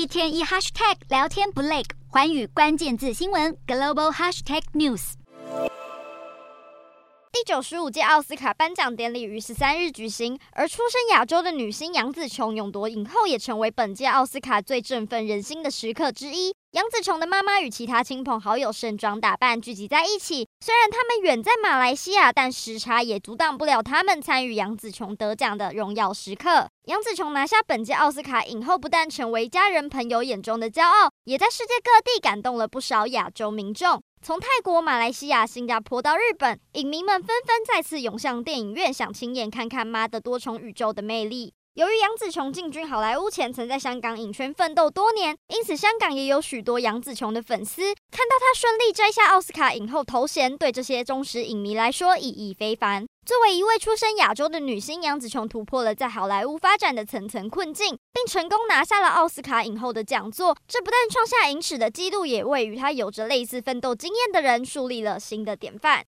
一天一 hashtag 聊天不累，环宇关键字新闻 global hashtag news。第九十五届奥斯卡颁奖典礼于十三日举行，而出身亚洲的女星杨紫琼勇夺影后，也成为本届奥斯卡最振奋人心的时刻之一。杨紫琼的妈妈与其他亲朋好友盛装打扮聚集在一起，虽然他们远在马来西亚，但时差也阻挡不了他们参与杨紫琼得奖的荣耀时刻。杨紫琼拿下本届奥斯卡影后，不但成为家人朋友眼中的骄傲，也在世界各地感动了不少亚洲民众。从泰国、马来西亚、新加坡到日本，影迷们纷纷再次涌向电影院，想亲眼看看妈的多重宇宙的魅力。由于杨紫琼进军好莱坞前曾在香港影圈奋斗多年，因此香港也有许多杨紫琼的粉丝。看到她顺利摘下奥斯卡影后头衔，对这些忠实影迷来说意义非凡。作为一位出身亚洲的女星，杨紫琼突破了在好莱坞发展的层层困境，并成功拿下了奥斯卡影后的奖座。这不但创下影史的纪录，也为与她有着类似奋斗经验的人树立了新的典范。